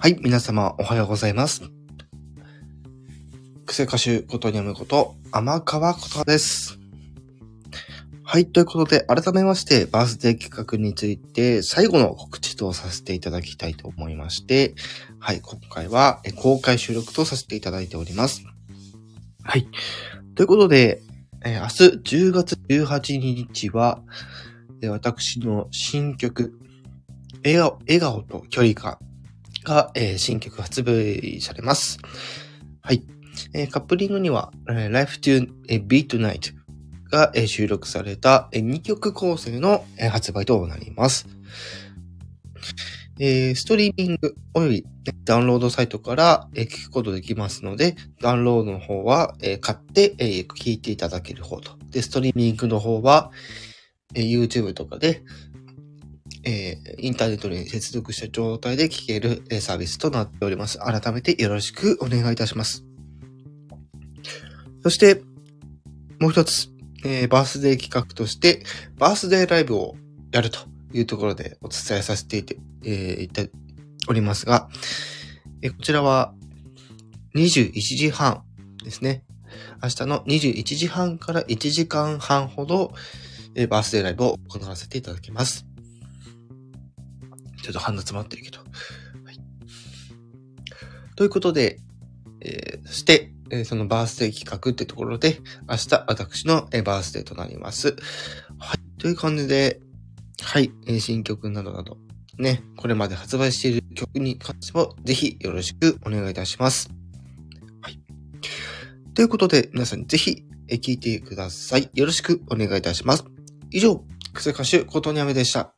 はい、皆様おはようございます。癖歌手ことにゃむこと、天川ことです。はい、ということで、改めまして、バースデー企画について、最後の告知とさせていただきたいと思いまして、はい、今回は公開収録とさせていただいております。はい。ということで、えー明日10月18日は、え私の新曲、笑顔笑顔と距離感が、えー新曲発売されます。はい。えーカップリングには、えー Life to えー Beat Night が、えー収録された、え2曲構成の、えー発売となります。えーストリーミングおよびダウンロードサイトから、えー聞くことできますので、ダウンロードの方は、えー買って、えー聞いていただける方と。で、ストリーミングの方は、えー YouTube とかで、えーインターネットに接続した状態で聞けるえサービスとなっております。改めてよろしくお願いいたします。そして、もう一つ、えーバースデー企画として、バースデーライブをやるというところでお伝えさせていて、えーいたおりますが、えーこちらは21時半ですね。明日の21時半から1時間半ほど、えーバースデーライブを行わせていただきます。ちょっと鼻詰まってるけど。はい。ということで、えーそして、えーそのバースデー企画ってところで、明日私の、えーバースデーとなります。はい。という感じで、はい、えー新曲などなど、ね、これまで発売している曲に関しても、ぜひよろしくお願いいたします。はい。ということで、皆さんぜひ、えー聞いてください。よろしくお願いいたします。以上、クセ歌手、ことにゃめでした。